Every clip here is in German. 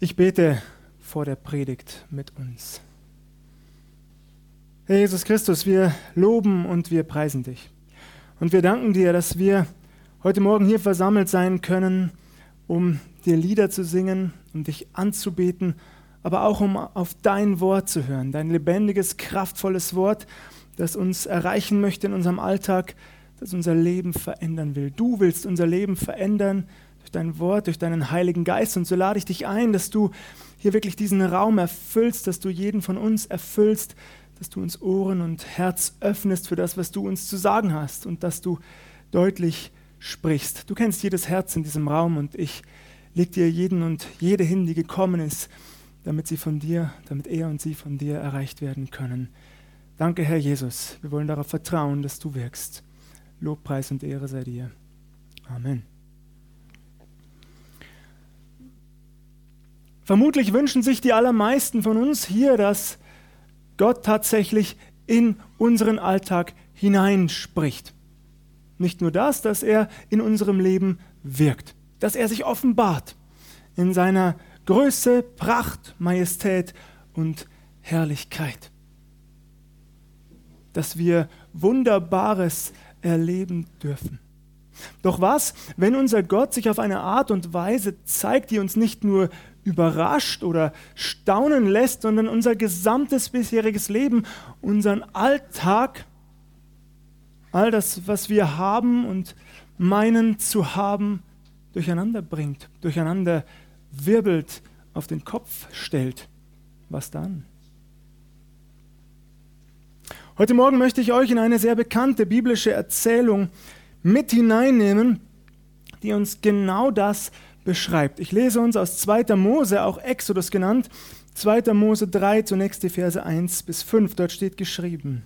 Ich bete vor der Predigt mit uns. Herr Jesus Christus, wir loben und wir preisen dich. Und wir danken dir, dass wir heute Morgen hier versammelt sein können, um dir Lieder zu singen, um dich anzubeten, aber auch um auf dein Wort zu hören, dein lebendiges, kraftvolles Wort, das uns erreichen möchte in unserem Alltag, das unser Leben verändern will. Du willst unser Leben verändern durch dein Wort, durch deinen Heiligen Geist. Und so lade ich dich ein, dass du hier wirklich diesen Raum erfüllst, dass du jeden von uns erfüllst, dass du uns Ohren und Herz öffnest für das, was du uns zu sagen hast und dass du deutlich sprichst. Du kennst jedes Herz in diesem Raum und ich leg dir jeden und jede hin, die gekommen ist, damit sie von dir, damit er und sie von dir erreicht werden können. Danke, Herr Jesus. Wir wollen darauf vertrauen, dass du wirkst. Lobpreis und Ehre sei dir. Amen. Vermutlich wünschen sich die allermeisten von uns hier, dass Gott tatsächlich in unseren Alltag hineinspricht. Nicht nur das, dass er in unserem Leben wirkt, dass er sich offenbart in seiner Größe, Pracht, Majestät und Herrlichkeit. Dass wir Wunderbares erleben dürfen. Doch was, wenn unser Gott sich auf eine Art und Weise zeigt, die uns nicht nur überrascht oder staunen lässt, sondern unser gesamtes bisheriges Leben, unseren Alltag, all das, was wir haben und meinen zu haben, durcheinander bringt, durcheinander wirbelt, auf den Kopf stellt. Was dann? Heute Morgen möchte ich euch in eine sehr bekannte biblische Erzählung mit hineinnehmen, die uns genau das beschreibt. Ich lese uns aus 2. Mose, auch Exodus genannt, 2. Mose 3, zunächst die Verse 1 bis 5. Dort steht geschrieben: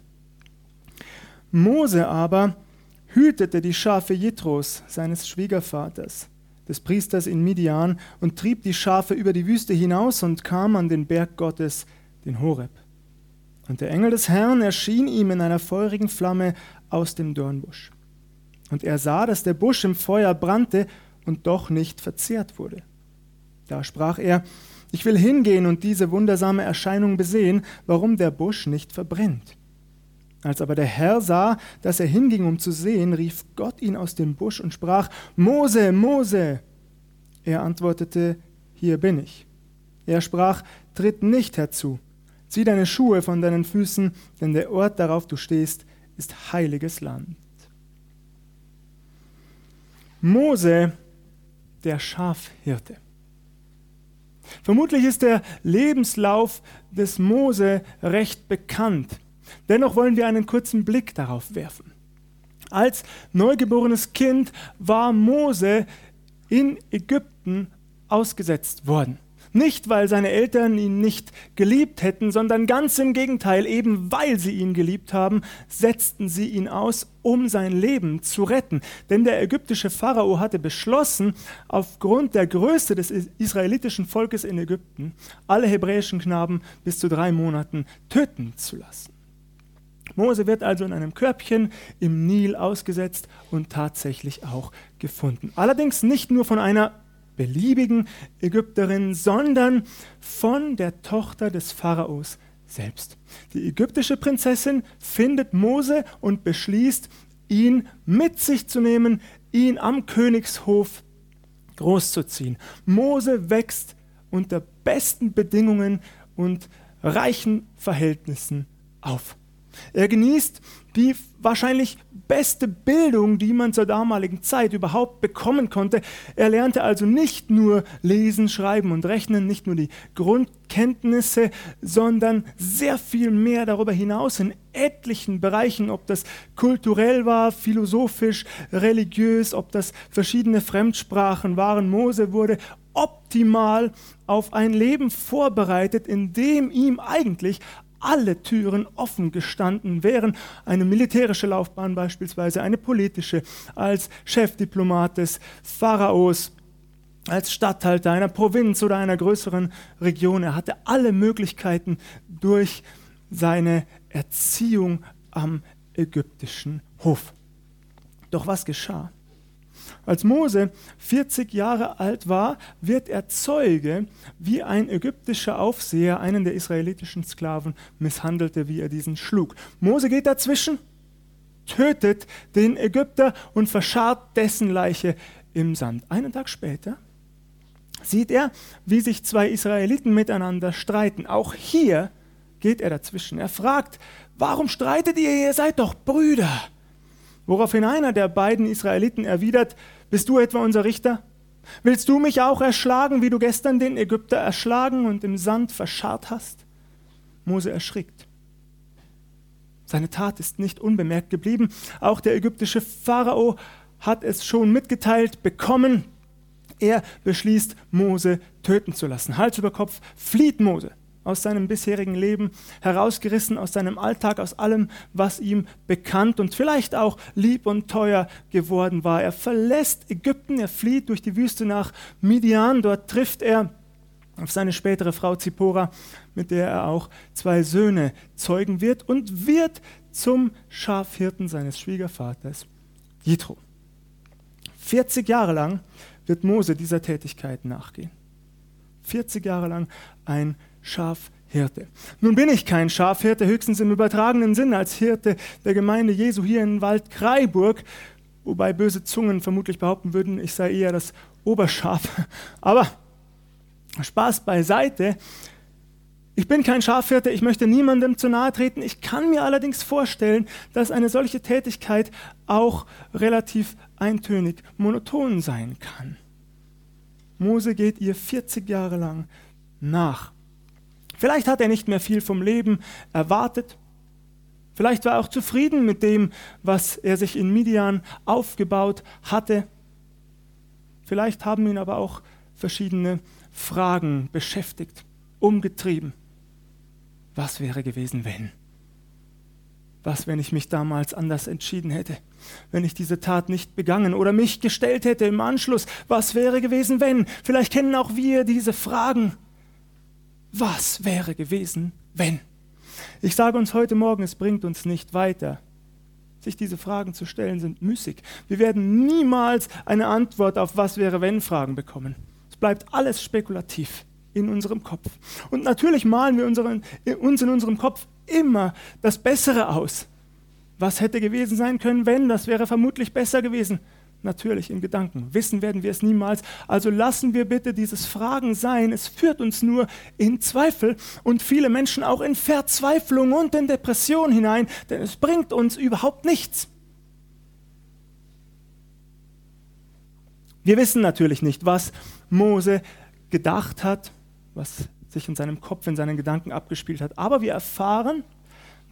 Mose aber hütete die Schafe Jitros, seines Schwiegervaters, des Priesters in Midian, und trieb die Schafe über die Wüste hinaus und kam an den Berg Gottes, den Horeb. Und der Engel des Herrn erschien ihm in einer feurigen Flamme aus dem Dornbusch. Und er sah, dass der Busch im Feuer brannte und doch nicht verzehrt wurde. Da sprach er, ich will hingehen und diese wundersame Erscheinung besehen, warum der Busch nicht verbrennt. Als aber der Herr sah, dass er hinging, um zu sehen, rief Gott ihn aus dem Busch und sprach, Mose, Mose. Er antwortete, hier bin ich. Er sprach, tritt nicht herzu, zieh deine Schuhe von deinen Füßen, denn der Ort, darauf du stehst, ist heiliges Land. Mose der Schafhirte. Vermutlich ist der Lebenslauf des Mose recht bekannt. Dennoch wollen wir einen kurzen Blick darauf werfen. Als neugeborenes Kind war Mose in Ägypten ausgesetzt worden. Nicht, weil seine Eltern ihn nicht geliebt hätten, sondern ganz im Gegenteil, eben weil sie ihn geliebt haben, setzten sie ihn aus, um sein Leben zu retten. Denn der ägyptische Pharao hatte beschlossen, aufgrund der Größe des israelitischen Volkes in Ägypten, alle hebräischen Knaben bis zu drei Monaten töten zu lassen. Mose wird also in einem Körbchen im Nil ausgesetzt und tatsächlich auch gefunden. Allerdings nicht nur von einer beliebigen Ägypterin, sondern von der Tochter des Pharaos selbst. Die ägyptische Prinzessin findet Mose und beschließt, ihn mit sich zu nehmen, ihn am Königshof großzuziehen. Mose wächst unter besten Bedingungen und reichen Verhältnissen auf. Er genießt die wahrscheinlich beste Bildung, die man zur damaligen Zeit überhaupt bekommen konnte. Er lernte also nicht nur lesen, schreiben und rechnen, nicht nur die Grundkenntnisse, sondern sehr viel mehr darüber hinaus in etlichen Bereichen, ob das kulturell war, philosophisch, religiös, ob das verschiedene Fremdsprachen waren. Mose wurde optimal auf ein Leben vorbereitet, in dem ihm eigentlich alle Türen offen gestanden wären. Eine militärische Laufbahn beispielsweise, eine politische, als Chefdiplomat des Pharaos, als Statthalter einer Provinz oder einer größeren Region. Er hatte alle Möglichkeiten durch seine Erziehung am ägyptischen Hof. Doch was geschah? Als Mose 40 Jahre alt war, wird er Zeuge, wie ein ägyptischer Aufseher einen der israelitischen Sklaven misshandelte, wie er diesen schlug. Mose geht dazwischen, tötet den Ägypter und verscharrt dessen Leiche im Sand. Einen Tag später sieht er, wie sich zwei Israeliten miteinander streiten. Auch hier geht er dazwischen. Er fragt, warum streitet ihr? Ihr seid doch Brüder. Woraufhin einer der beiden Israeliten erwidert, bist du etwa unser Richter? Willst du mich auch erschlagen, wie du gestern den Ägypter erschlagen und im Sand verscharrt hast? Mose erschrickt. Seine Tat ist nicht unbemerkt geblieben. Auch der ägyptische Pharao hat es schon mitgeteilt bekommen. Er beschließt, Mose töten zu lassen. Hals über Kopf flieht Mose aus seinem bisherigen Leben, herausgerissen aus seinem Alltag, aus allem, was ihm bekannt und vielleicht auch lieb und teuer geworden war. Er verlässt Ägypten, er flieht durch die Wüste nach Midian, dort trifft er auf seine spätere Frau Zippora, mit der er auch zwei Söhne zeugen wird und wird zum Schafhirten seines Schwiegervaters Jitro. 40 Jahre lang wird Mose dieser Tätigkeit nachgehen. 40 Jahre lang ein Schafhirte. Nun bin ich kein Schafhirte, höchstens im übertragenen Sinn als Hirte der Gemeinde Jesu hier in Wald Kreiburg, wobei böse Zungen vermutlich behaupten würden, ich sei eher das Oberschaf. Aber Spaß beiseite. Ich bin kein Schafhirte, ich möchte niemandem zu nahe treten. Ich kann mir allerdings vorstellen, dass eine solche Tätigkeit auch relativ eintönig monoton sein kann. Mose geht ihr 40 Jahre lang nach. Vielleicht hat er nicht mehr viel vom Leben erwartet. Vielleicht war er auch zufrieden mit dem, was er sich in Midian aufgebaut hatte. Vielleicht haben ihn aber auch verschiedene Fragen beschäftigt, umgetrieben. Was wäre gewesen, wenn? Was, wenn ich mich damals anders entschieden hätte? Wenn ich diese Tat nicht begangen oder mich gestellt hätte im Anschluss? Was wäre gewesen, wenn? Vielleicht kennen auch wir diese Fragen was wäre gewesen, wenn? Ich sage uns heute Morgen, es bringt uns nicht weiter. Sich diese Fragen zu stellen, sind müßig. Wir werden niemals eine Antwort auf Was wäre, wenn Fragen bekommen. Es bleibt alles spekulativ in unserem Kopf. Und natürlich malen wir unseren, uns in unserem Kopf immer das Bessere aus. Was hätte gewesen sein können, wenn? Das wäre vermutlich besser gewesen natürlich in Gedanken. Wissen werden wir es niemals. Also lassen wir bitte dieses Fragen sein. Es führt uns nur in Zweifel und viele Menschen auch in Verzweiflung und in Depression hinein, denn es bringt uns überhaupt nichts. Wir wissen natürlich nicht, was Mose gedacht hat, was sich in seinem Kopf, in seinen Gedanken abgespielt hat, aber wir erfahren,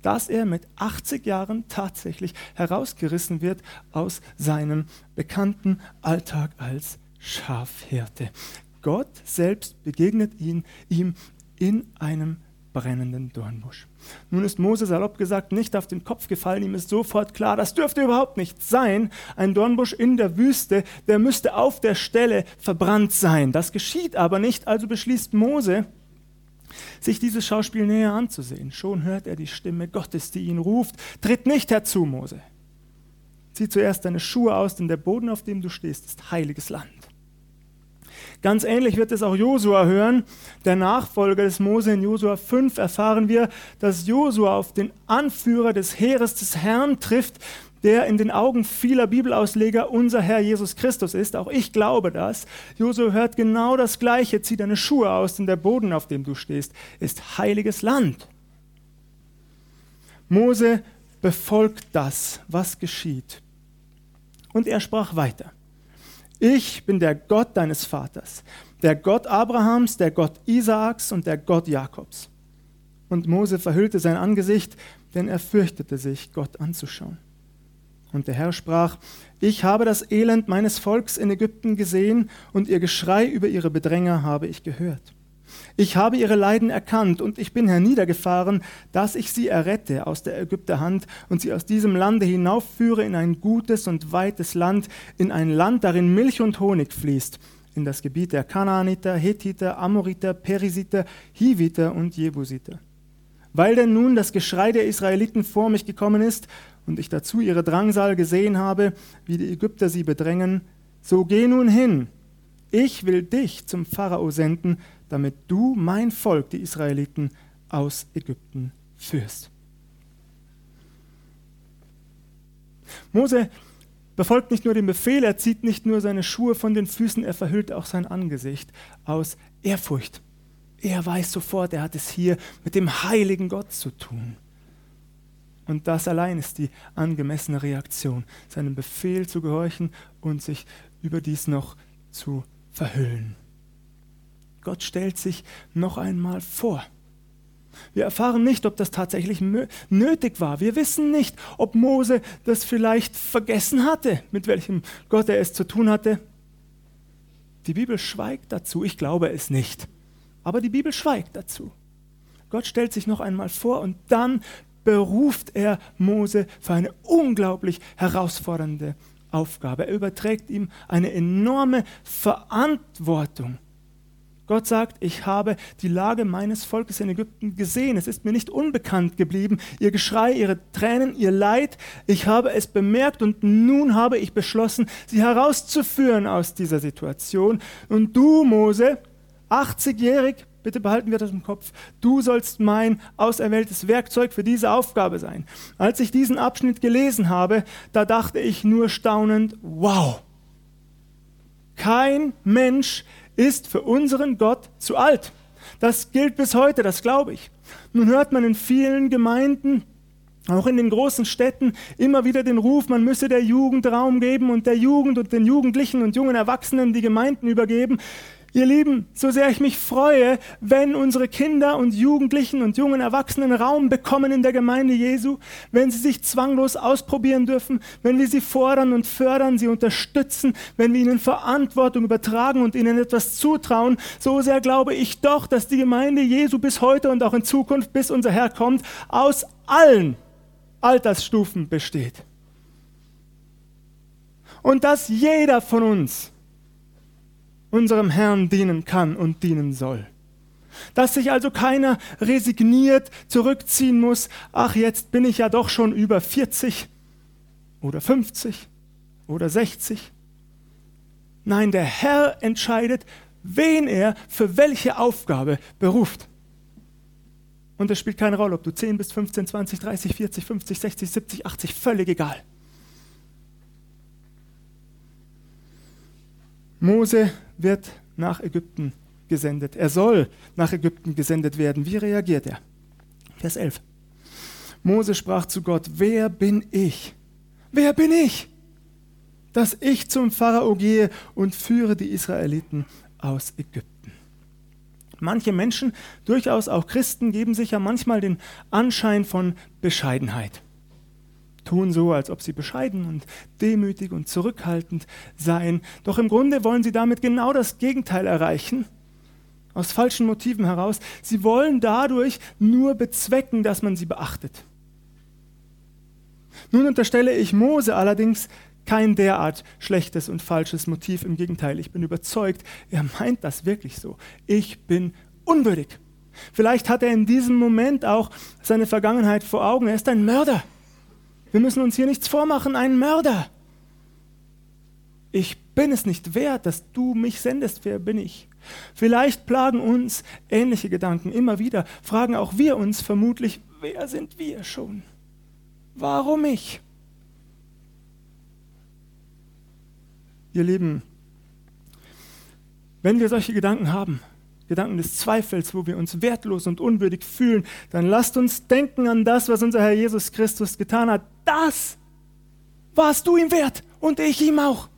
dass er mit 80 Jahren tatsächlich herausgerissen wird aus seinem bekannten Alltag als Schafhirte. Gott selbst begegnet ihn, ihm in einem brennenden Dornbusch. Nun ist Mose salopp gesagt nicht auf den Kopf gefallen, ihm ist sofort klar, das dürfte überhaupt nicht sein. Ein Dornbusch in der Wüste, der müsste auf der Stelle verbrannt sein. Das geschieht aber nicht, also beschließt Mose, sich dieses Schauspiel näher anzusehen. Schon hört er die Stimme Gottes, die ihn ruft, tritt nicht herzu, Mose. Zieh zuerst deine Schuhe aus, denn der Boden, auf dem du stehst, ist heiliges Land. Ganz ähnlich wird es auch Josua hören. Der Nachfolger des Mose in Josua 5 erfahren wir, dass Josua auf den Anführer des Heeres des Herrn trifft, der in den Augen vieler Bibelausleger unser Herr Jesus Christus ist. Auch ich glaube das. Josua hört genau das Gleiche. Zieh deine Schuhe aus, denn der Boden, auf dem du stehst, ist heiliges Land. Mose befolgt das, was geschieht. Und er sprach weiter. Ich bin der Gott deines Vaters, der Gott Abrahams, der Gott Isaaks und der Gott Jakobs. Und Mose verhüllte sein Angesicht, denn er fürchtete sich, Gott anzuschauen. Und der Herr sprach, ich habe das Elend meines Volks in Ägypten gesehen und ihr Geschrei über ihre Bedränger habe ich gehört. Ich habe ihre Leiden erkannt und ich bin herniedergefahren, dass ich sie errette aus der Ägypter Hand und sie aus diesem Lande hinaufführe in ein gutes und weites Land, in ein Land, darin Milch und Honig fließt, in das Gebiet der Kanaaniter, Hethiter, Amoriter, Perisiter, Hiviter und Jebusiter. Weil denn nun das Geschrei der Israeliten vor mich gekommen ist und ich dazu ihre Drangsal gesehen habe, wie die Ägypter sie bedrängen, so geh nun hin. Ich will dich zum Pharao senden, damit du mein Volk, die Israeliten, aus Ägypten führst. Mose befolgt nicht nur den Befehl, er zieht nicht nur seine Schuhe von den Füßen, er verhüllt auch sein Angesicht aus Ehrfurcht. Er weiß sofort, er hat es hier mit dem heiligen Gott zu tun. Und das allein ist die angemessene Reaktion, seinem Befehl zu gehorchen und sich überdies noch zu verhüllen. Gott stellt sich noch einmal vor. Wir erfahren nicht, ob das tatsächlich nötig war. Wir wissen nicht, ob Mose das vielleicht vergessen hatte, mit welchem Gott er es zu tun hatte. Die Bibel schweigt dazu. Ich glaube es nicht. Aber die Bibel schweigt dazu. Gott stellt sich noch einmal vor und dann beruft er Mose für eine unglaublich herausfordernde Aufgabe. Er überträgt ihm eine enorme Verantwortung. Gott sagt, ich habe die Lage meines Volkes in Ägypten gesehen. Es ist mir nicht unbekannt geblieben. Ihr Geschrei, ihre Tränen, ihr Leid. Ich habe es bemerkt und nun habe ich beschlossen, sie herauszuführen aus dieser Situation. Und du, Mose, 80-jährig, bitte behalten wir das im Kopf, du sollst mein auserwähltes Werkzeug für diese Aufgabe sein. Als ich diesen Abschnitt gelesen habe, da dachte ich nur staunend, wow, kein Mensch ist für unseren Gott zu alt. Das gilt bis heute, das glaube ich. Nun hört man in vielen Gemeinden, auch in den großen Städten immer wieder den Ruf, man müsse der Jugend Raum geben und der Jugend und den Jugendlichen und jungen Erwachsenen die Gemeinden übergeben. Ihr Lieben, so sehr ich mich freue, wenn unsere Kinder und Jugendlichen und jungen Erwachsenen Raum bekommen in der Gemeinde Jesu, wenn sie sich zwanglos ausprobieren dürfen, wenn wir sie fordern und fördern, sie unterstützen, wenn wir ihnen Verantwortung übertragen und ihnen etwas zutrauen, so sehr glaube ich doch, dass die Gemeinde Jesu bis heute und auch in Zukunft, bis unser Herr kommt, aus allen Altersstufen besteht. Und dass jeder von uns unserem Herrn dienen kann und dienen soll. Dass sich also keiner resigniert zurückziehen muss, ach jetzt bin ich ja doch schon über 40 oder 50 oder 60. Nein, der Herr entscheidet, wen er für welche Aufgabe beruft. Und es spielt keine Rolle, ob du 10 bis 15, 20, 30, 40, 50, 60, 70, 80, völlig egal. Mose wird nach Ägypten gesendet. Er soll nach Ägypten gesendet werden. Wie reagiert er? Vers 11. Mose sprach zu Gott, wer bin ich? Wer bin ich, dass ich zum Pharao gehe und führe die Israeliten aus Ägypten? Manche Menschen, durchaus auch Christen, geben sich ja manchmal den Anschein von Bescheidenheit tun so, als ob sie bescheiden und demütig und zurückhaltend seien. Doch im Grunde wollen sie damit genau das Gegenteil erreichen. Aus falschen Motiven heraus. Sie wollen dadurch nur bezwecken, dass man sie beachtet. Nun unterstelle ich Mose allerdings kein derart schlechtes und falsches Motiv. Im Gegenteil, ich bin überzeugt, er meint das wirklich so. Ich bin unwürdig. Vielleicht hat er in diesem Moment auch seine Vergangenheit vor Augen. Er ist ein Mörder. Wir müssen uns hier nichts vormachen, ein Mörder. Ich bin es nicht wert, dass du mich sendest. Wer bin ich? Vielleicht plagen uns ähnliche Gedanken immer wieder. Fragen auch wir uns vermutlich, wer sind wir schon? Warum ich? Ihr Lieben, wenn wir solche Gedanken haben, Gedanken des Zweifels, wo wir uns wertlos und unwürdig fühlen, dann lasst uns denken an das, was unser Herr Jesus Christus getan hat. Das warst du ihm wert und ich ihm auch.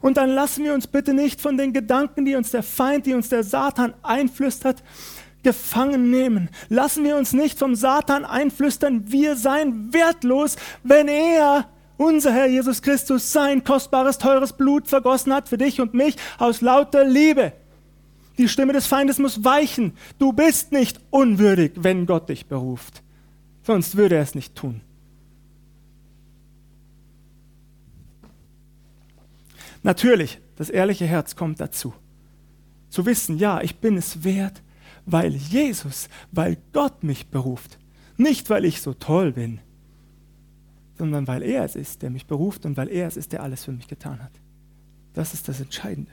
Und dann lassen wir uns bitte nicht von den Gedanken, die uns der Feind, die uns der Satan einflüstert, gefangen nehmen. Lassen wir uns nicht vom Satan einflüstern, wir seien wertlos, wenn er, unser Herr Jesus Christus, sein kostbares, teures Blut vergossen hat für dich und mich aus lauter Liebe. Die Stimme des Feindes muss weichen. Du bist nicht unwürdig, wenn Gott dich beruft. Sonst würde er es nicht tun. Natürlich, das ehrliche Herz kommt dazu. Zu wissen, ja, ich bin es wert, weil Jesus, weil Gott mich beruft. Nicht, weil ich so toll bin, sondern weil er es ist, der mich beruft und weil er es ist, der alles für mich getan hat. Das ist das Entscheidende.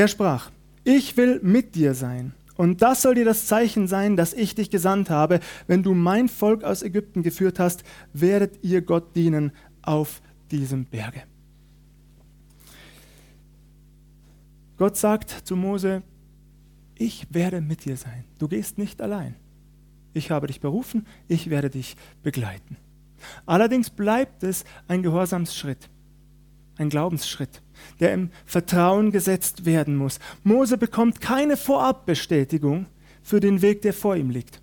Er sprach, ich will mit dir sein. Und das soll dir das Zeichen sein, dass ich dich gesandt habe. Wenn du mein Volk aus Ägypten geführt hast, werdet ihr Gott dienen auf diesem Berge. Gott sagt zu Mose, ich werde mit dir sein. Du gehst nicht allein. Ich habe dich berufen, ich werde dich begleiten. Allerdings bleibt es ein Gehorsamsschritt, ein Glaubensschritt der im Vertrauen gesetzt werden muss. Mose bekommt keine Vorabbestätigung für den Weg, der vor ihm liegt.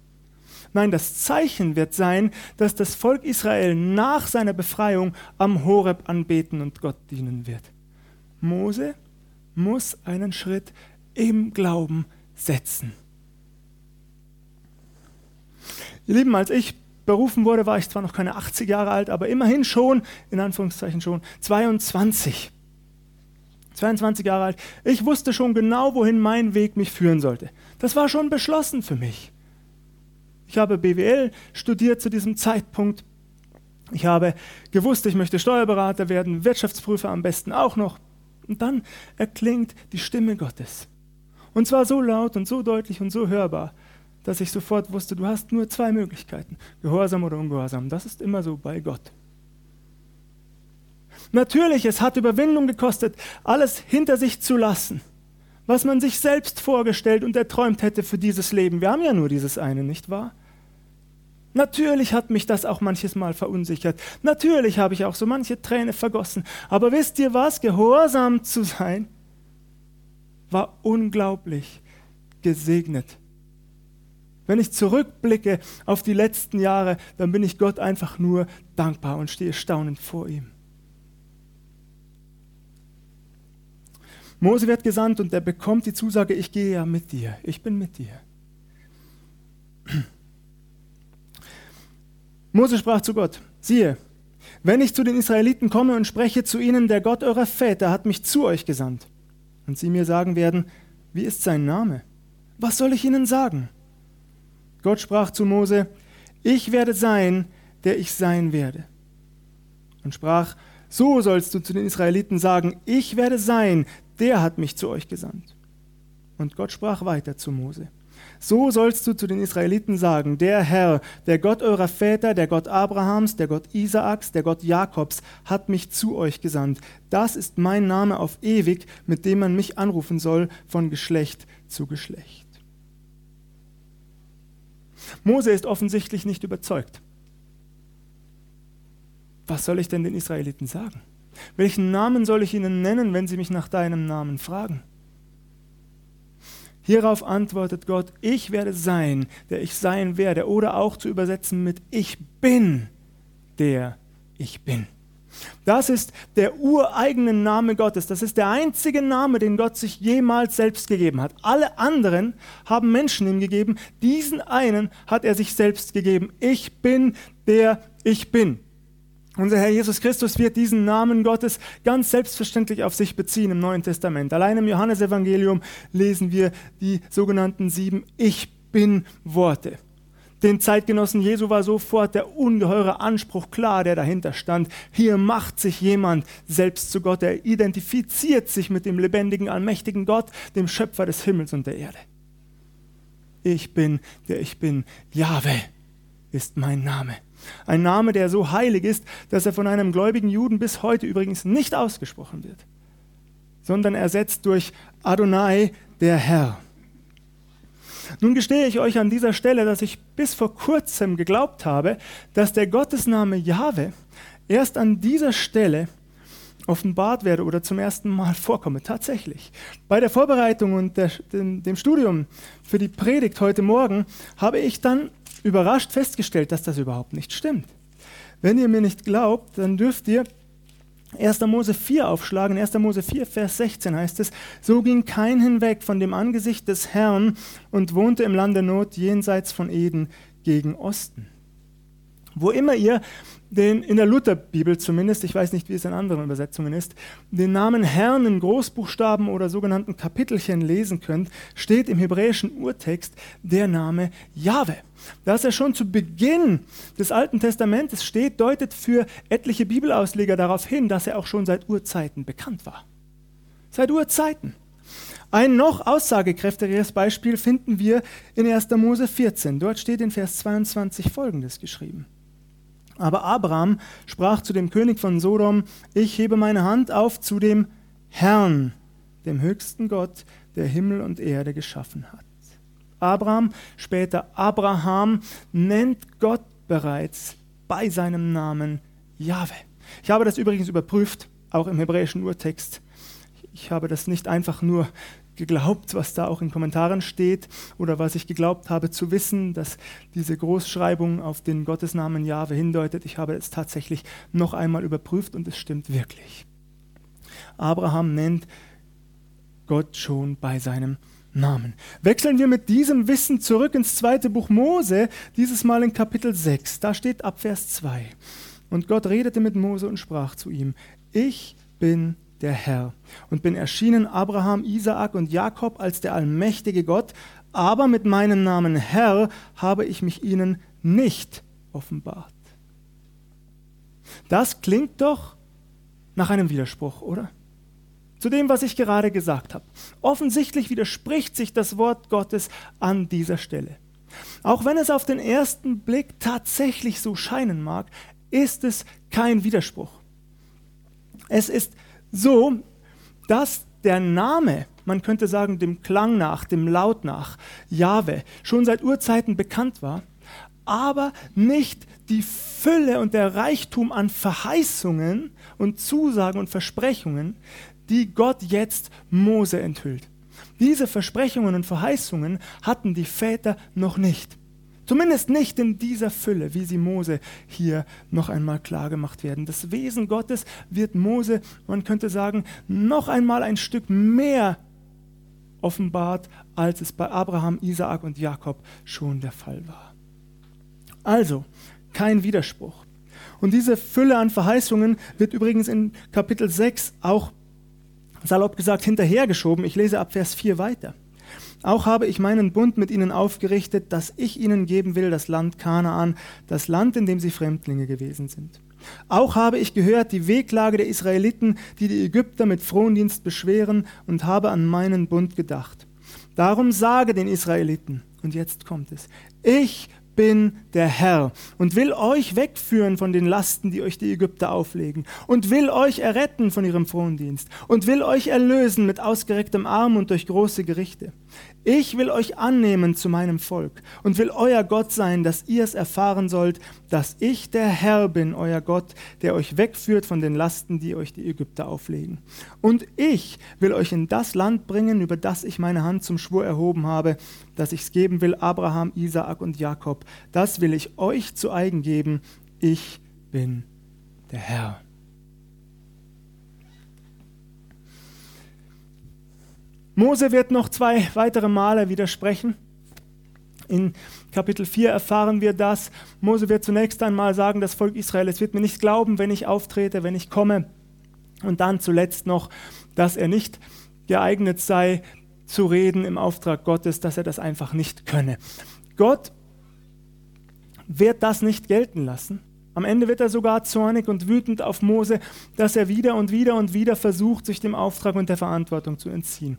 Nein, das Zeichen wird sein, dass das Volk Israel nach seiner Befreiung am Horeb anbeten und Gott dienen wird. Mose muss einen Schritt im Glauben setzen. Ihr Lieben, als ich berufen wurde, war ich zwar noch keine 80 Jahre alt, aber immerhin schon, in Anführungszeichen schon, 22. 22 Jahre alt. Ich wusste schon genau, wohin mein Weg mich führen sollte. Das war schon beschlossen für mich. Ich habe BWL studiert zu diesem Zeitpunkt. Ich habe gewusst, ich möchte Steuerberater werden, Wirtschaftsprüfer am besten auch noch. Und dann erklingt die Stimme Gottes. Und zwar so laut und so deutlich und so hörbar, dass ich sofort wusste, du hast nur zwei Möglichkeiten, Gehorsam oder Ungehorsam. Das ist immer so bei Gott. Natürlich, es hat Überwindung gekostet, alles hinter sich zu lassen, was man sich selbst vorgestellt und erträumt hätte für dieses Leben. Wir haben ja nur dieses eine, nicht wahr? Natürlich hat mich das auch manches Mal verunsichert. Natürlich habe ich auch so manche Träne vergossen. Aber wisst ihr was? Gehorsam zu sein war unglaublich gesegnet. Wenn ich zurückblicke auf die letzten Jahre, dann bin ich Gott einfach nur dankbar und stehe staunend vor ihm. Mose wird gesandt und er bekommt die Zusage, ich gehe ja mit dir, ich bin mit dir. Mose sprach zu Gott, siehe, wenn ich zu den Israeliten komme und spreche zu ihnen, der Gott eurer Väter hat mich zu euch gesandt, und sie mir sagen werden, wie ist sein Name? Was soll ich ihnen sagen? Gott sprach zu Mose, ich werde sein, der ich sein werde. Und sprach, so sollst du zu den Israeliten sagen, ich werde sein, der hat mich zu euch gesandt. Und Gott sprach weiter zu Mose. So sollst du zu den Israeliten sagen, der Herr, der Gott eurer Väter, der Gott Abrahams, der Gott Isaaks, der Gott Jakobs, hat mich zu euch gesandt. Das ist mein Name auf ewig, mit dem man mich anrufen soll von Geschlecht zu Geschlecht. Mose ist offensichtlich nicht überzeugt. Was soll ich denn den Israeliten sagen? Welchen Namen soll ich ihnen nennen, wenn sie mich nach deinem Namen fragen? Hierauf antwortet Gott, ich werde sein, der ich sein werde, oder auch zu übersetzen mit ich bin, der ich bin. Das ist der ureigene Name Gottes. Das ist der einzige Name, den Gott sich jemals selbst gegeben hat. Alle anderen haben Menschen ihm gegeben. Diesen einen hat er sich selbst gegeben. Ich bin der ich bin. Unser Herr Jesus Christus wird diesen Namen Gottes ganz selbstverständlich auf sich beziehen im Neuen Testament. Allein im Johannesevangelium lesen wir die sogenannten sieben Ich bin Worte. Den Zeitgenossen Jesu war sofort der ungeheure Anspruch klar, der dahinter stand. Hier macht sich jemand selbst zu Gott. Er identifiziert sich mit dem lebendigen, allmächtigen Gott, dem Schöpfer des Himmels und der Erde. Ich bin, der ich bin. Jahwe ist mein Name. Ein Name, der so heilig ist, dass er von einem gläubigen Juden bis heute übrigens nicht ausgesprochen wird, sondern ersetzt durch Adonai, der Herr. Nun gestehe ich euch an dieser Stelle, dass ich bis vor kurzem geglaubt habe, dass der Gottesname Jahwe erst an dieser Stelle offenbart werde oder zum ersten Mal vorkomme. Tatsächlich. Bei der Vorbereitung und der, dem, dem Studium für die Predigt heute Morgen habe ich dann überrascht festgestellt, dass das überhaupt nicht stimmt. Wenn ihr mir nicht glaubt, dann dürft ihr 1. Mose 4 aufschlagen. 1. Mose 4, Vers 16 heißt es, so ging kein hinweg von dem Angesicht des Herrn und wohnte im Lande Not jenseits von Eden gegen Osten. Wo immer ihr den, in der Lutherbibel zumindest, ich weiß nicht, wie es in anderen Übersetzungen ist, den Namen Herrn in Großbuchstaben oder sogenannten Kapitelchen lesen könnt, steht im hebräischen Urtext der Name Jahwe. Dass er schon zu Beginn des Alten Testamentes steht, deutet für etliche Bibelausleger darauf hin, dass er auch schon seit Urzeiten bekannt war. Seit Urzeiten. Ein noch aussagekräftigeres Beispiel finden wir in 1. Mose 14. Dort steht in Vers 22 folgendes geschrieben. Aber Abraham sprach zu dem König von Sodom, ich hebe meine Hand auf zu dem Herrn, dem höchsten Gott, der Himmel und Erde geschaffen hat. Abraham, später Abraham, nennt Gott bereits bei seinem Namen Jahwe. Ich habe das übrigens überprüft, auch im hebräischen Urtext. Ich habe das nicht einfach nur geglaubt, was da auch in Kommentaren steht oder was ich geglaubt habe zu wissen, dass diese Großschreibung auf den Gottesnamen Jahwe hindeutet. Ich habe es tatsächlich noch einmal überprüft und es stimmt wirklich. Abraham nennt Gott schon bei seinem Namen. Wechseln wir mit diesem Wissen zurück ins zweite Buch Mose, dieses Mal in Kapitel 6. Da steht ab Vers 2. Und Gott redete mit Mose und sprach zu ihm, ich bin der Herr und bin erschienen Abraham, Isaak und Jakob als der allmächtige Gott, aber mit meinem Namen Herr habe ich mich ihnen nicht offenbart. Das klingt doch nach einem Widerspruch, oder? Zu dem, was ich gerade gesagt habe. Offensichtlich widerspricht sich das Wort Gottes an dieser Stelle. Auch wenn es auf den ersten Blick tatsächlich so scheinen mag, ist es kein Widerspruch. Es ist so, dass der Name, man könnte sagen dem Klang nach, dem Laut nach, Jahwe, schon seit Urzeiten bekannt war, aber nicht die Fülle und der Reichtum an Verheißungen und Zusagen und Versprechungen, die Gott jetzt Mose enthüllt. Diese Versprechungen und Verheißungen hatten die Väter noch nicht. Zumindest nicht in dieser Fülle, wie sie Mose hier noch einmal klar gemacht werden. Das Wesen Gottes wird Mose, man könnte sagen, noch einmal ein Stück mehr offenbart, als es bei Abraham, Isaak und Jakob schon der Fall war. Also, kein Widerspruch. Und diese Fülle an Verheißungen wird übrigens in Kapitel 6 auch salopp gesagt hinterhergeschoben. Ich lese ab Vers 4 weiter. Auch habe ich meinen Bund mit ihnen aufgerichtet, dass ich ihnen geben will das Land Kanaan, das Land, in dem sie Fremdlinge gewesen sind. Auch habe ich gehört die Wehklage der Israeliten, die die Ägypter mit Frondienst beschweren, und habe an meinen Bund gedacht. Darum sage den Israeliten, und jetzt kommt es, ich bin der Herr und will euch wegführen von den Lasten, die euch die Ägypter auflegen und will euch erretten von ihrem Frondienst und will euch erlösen mit ausgerecktem Arm und durch große Gerichte. Ich will euch annehmen zu meinem Volk und will euer Gott sein, dass ihr es erfahren sollt, dass ich der Herr bin, euer Gott, der euch wegführt von den Lasten, die euch die Ägypter auflegen. Und ich will euch in das Land bringen, über das ich meine Hand zum Schwur erhoben habe, dass ich es geben will, Abraham, Isaak und Jakob. Das will ich euch zu eigen geben. Ich bin der Herr. Mose wird noch zwei weitere Male widersprechen. In Kapitel 4 erfahren wir das. Mose wird zunächst einmal sagen, das Volk Israel, es wird mir nicht glauben, wenn ich auftrete, wenn ich komme. Und dann zuletzt noch, dass er nicht geeignet sei, zu reden im Auftrag Gottes, dass er das einfach nicht könne. Gott wird das nicht gelten lassen. Am Ende wird er sogar zornig und wütend auf Mose, dass er wieder und wieder und wieder versucht, sich dem Auftrag und der Verantwortung zu entziehen.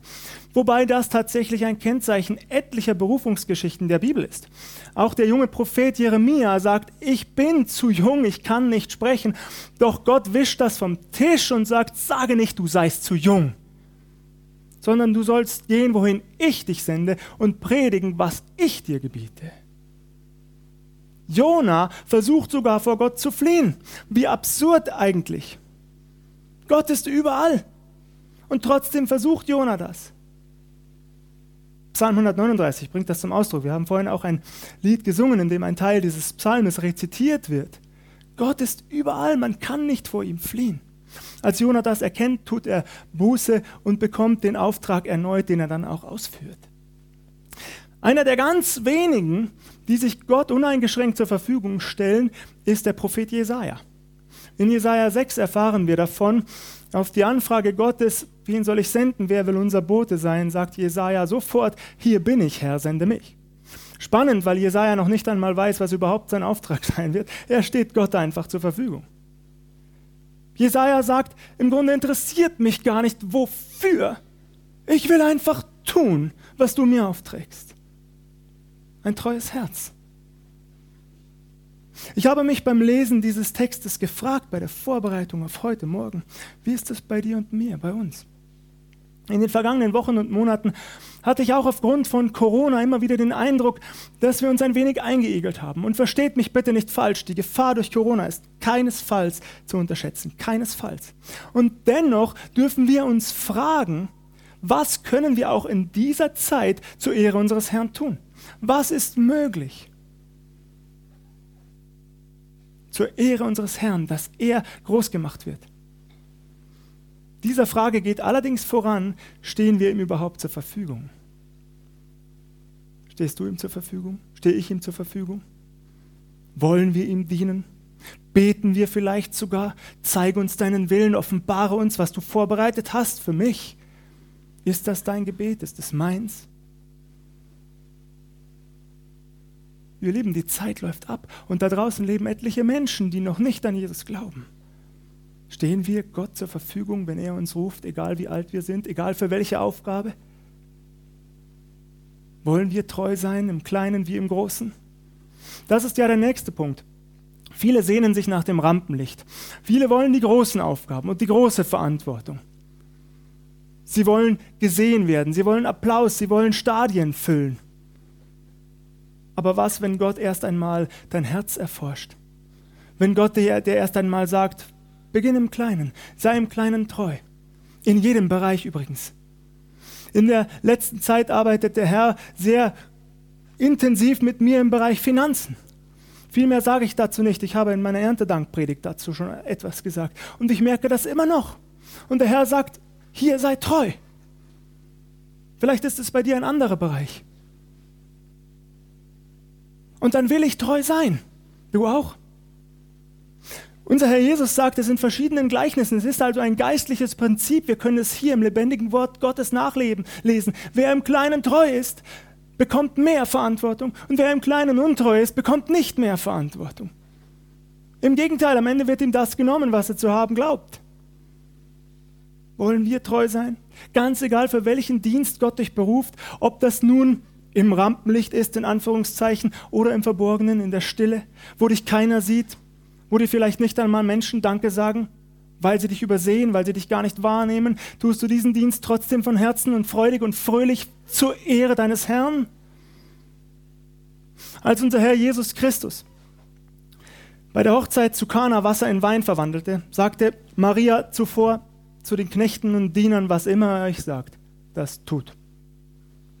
Wobei das tatsächlich ein Kennzeichen etlicher Berufungsgeschichten der Bibel ist. Auch der junge Prophet Jeremia sagt, ich bin zu jung, ich kann nicht sprechen. Doch Gott wischt das vom Tisch und sagt, sage nicht, du seist zu jung sondern du sollst gehen, wohin ich dich sende und predigen, was ich dir gebiete. Jona versucht sogar vor Gott zu fliehen. Wie absurd eigentlich. Gott ist überall. Und trotzdem versucht Jona das. Psalm 139 bringt das zum Ausdruck. Wir haben vorhin auch ein Lied gesungen, in dem ein Teil dieses Psalmes rezitiert wird. Gott ist überall, man kann nicht vor ihm fliehen. Als Jona das erkennt, tut er Buße und bekommt den Auftrag erneut, den er dann auch ausführt. Einer der ganz wenigen, die sich Gott uneingeschränkt zur Verfügung stellen, ist der Prophet Jesaja. In Jesaja 6 erfahren wir davon, auf die Anfrage Gottes, wen soll ich senden, wer will unser Bote sein, sagt Jesaja sofort: Hier bin ich, Herr, sende mich. Spannend, weil Jesaja noch nicht einmal weiß, was überhaupt sein Auftrag sein wird. Er steht Gott einfach zur Verfügung. Jesaja sagt: Im Grunde interessiert mich gar nicht, wofür. Ich will einfach tun, was du mir aufträgst. Ein treues Herz. Ich habe mich beim Lesen dieses Textes gefragt, bei der Vorbereitung auf heute Morgen, wie ist es bei dir und mir, bei uns? In den vergangenen Wochen und Monaten hatte ich auch aufgrund von Corona immer wieder den Eindruck, dass wir uns ein wenig eingeigelt haben. Und versteht mich bitte nicht falsch, die Gefahr durch Corona ist keinesfalls zu unterschätzen, keinesfalls. Und dennoch dürfen wir uns fragen, was können wir auch in dieser Zeit zur Ehre unseres Herrn tun? Was ist möglich? Zur Ehre unseres Herrn, dass er groß gemacht wird. Dieser Frage geht allerdings voran, stehen wir ihm überhaupt zur Verfügung? Stehst du ihm zur Verfügung? Stehe ich ihm zur Verfügung? Wollen wir ihm dienen? Beten wir vielleicht sogar? Zeige uns deinen Willen, offenbare uns, was du vorbereitet hast für mich. Ist das dein Gebet? Ist es meins? Wir leben, die Zeit läuft ab und da draußen leben etliche Menschen, die noch nicht an Jesus glauben. Stehen wir Gott zur Verfügung, wenn er uns ruft, egal wie alt wir sind, egal für welche Aufgabe? Wollen wir treu sein, im Kleinen wie im Großen? Das ist ja der nächste Punkt. Viele sehnen sich nach dem Rampenlicht. Viele wollen die großen Aufgaben und die große Verantwortung. Sie wollen gesehen werden, sie wollen Applaus, sie wollen Stadien füllen. Aber was, wenn Gott erst einmal dein Herz erforscht? Wenn Gott dir, dir erst einmal sagt, beginn im Kleinen, sei im Kleinen treu. In jedem Bereich übrigens. In der letzten Zeit arbeitet der Herr sehr intensiv mit mir im Bereich Finanzen. Viel mehr sage ich dazu nicht. Ich habe in meiner Erntedankpredigt dazu schon etwas gesagt. Und ich merke das immer noch. Und der Herr sagt, hier sei treu. Vielleicht ist es bei dir ein anderer Bereich. Und dann will ich treu sein. Du auch? Unser Herr Jesus sagt es in verschiedenen Gleichnissen. Es ist also ein geistliches Prinzip. Wir können es hier im lebendigen Wort Gottes nachlesen. Lesen. Wer im Kleinen treu ist, bekommt mehr Verantwortung. Und wer im Kleinen untreu ist, bekommt nicht mehr Verantwortung. Im Gegenteil, am Ende wird ihm das genommen, was er zu haben glaubt. Wollen wir treu sein? Ganz egal, für welchen Dienst Gott dich beruft, ob das nun im Rampenlicht ist, in Anführungszeichen, oder im Verborgenen, in der Stille, wo dich keiner sieht, wo dir vielleicht nicht einmal Menschen Danke sagen, weil sie dich übersehen, weil sie dich gar nicht wahrnehmen, tust du diesen Dienst trotzdem von Herzen und freudig und fröhlich zur Ehre deines Herrn? Als unser Herr Jesus Christus bei der Hochzeit zu Kana Wasser in Wein verwandelte, sagte Maria zuvor, zu den Knechten und Dienern, was immer er euch sagt, das tut.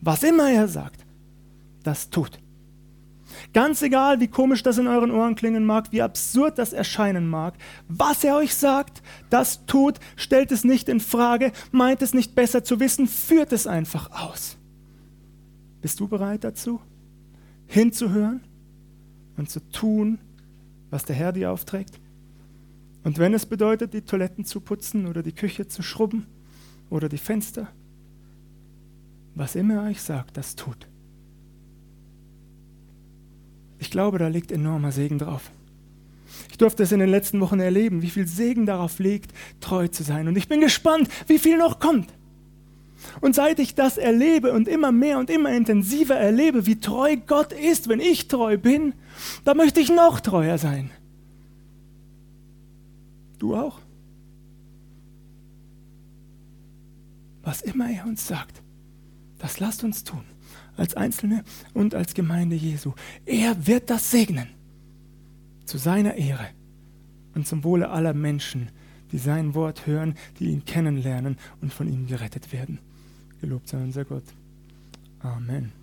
Was immer er sagt, das tut. Ganz egal, wie komisch das in euren Ohren klingen mag, wie absurd das erscheinen mag, was er euch sagt, das tut, stellt es nicht in Frage, meint es nicht besser zu wissen, führt es einfach aus. Bist du bereit dazu, hinzuhören und zu tun, was der Herr dir aufträgt? Und wenn es bedeutet, die Toiletten zu putzen oder die Küche zu schrubben oder die Fenster, was immer er euch sagt, das tut. Ich glaube, da liegt enormer Segen drauf. Ich durfte es in den letzten Wochen erleben, wie viel Segen darauf liegt, treu zu sein. Und ich bin gespannt, wie viel noch kommt. Und seit ich das erlebe und immer mehr und immer intensiver erlebe, wie treu Gott ist, wenn ich treu bin, da möchte ich noch treuer sein. Du auch? Was immer er uns sagt, das lasst uns tun, als Einzelne und als Gemeinde Jesu. Er wird das segnen, zu seiner Ehre und zum Wohle aller Menschen, die sein Wort hören, die ihn kennenlernen und von ihm gerettet werden. Gelobt sei unser Gott. Amen.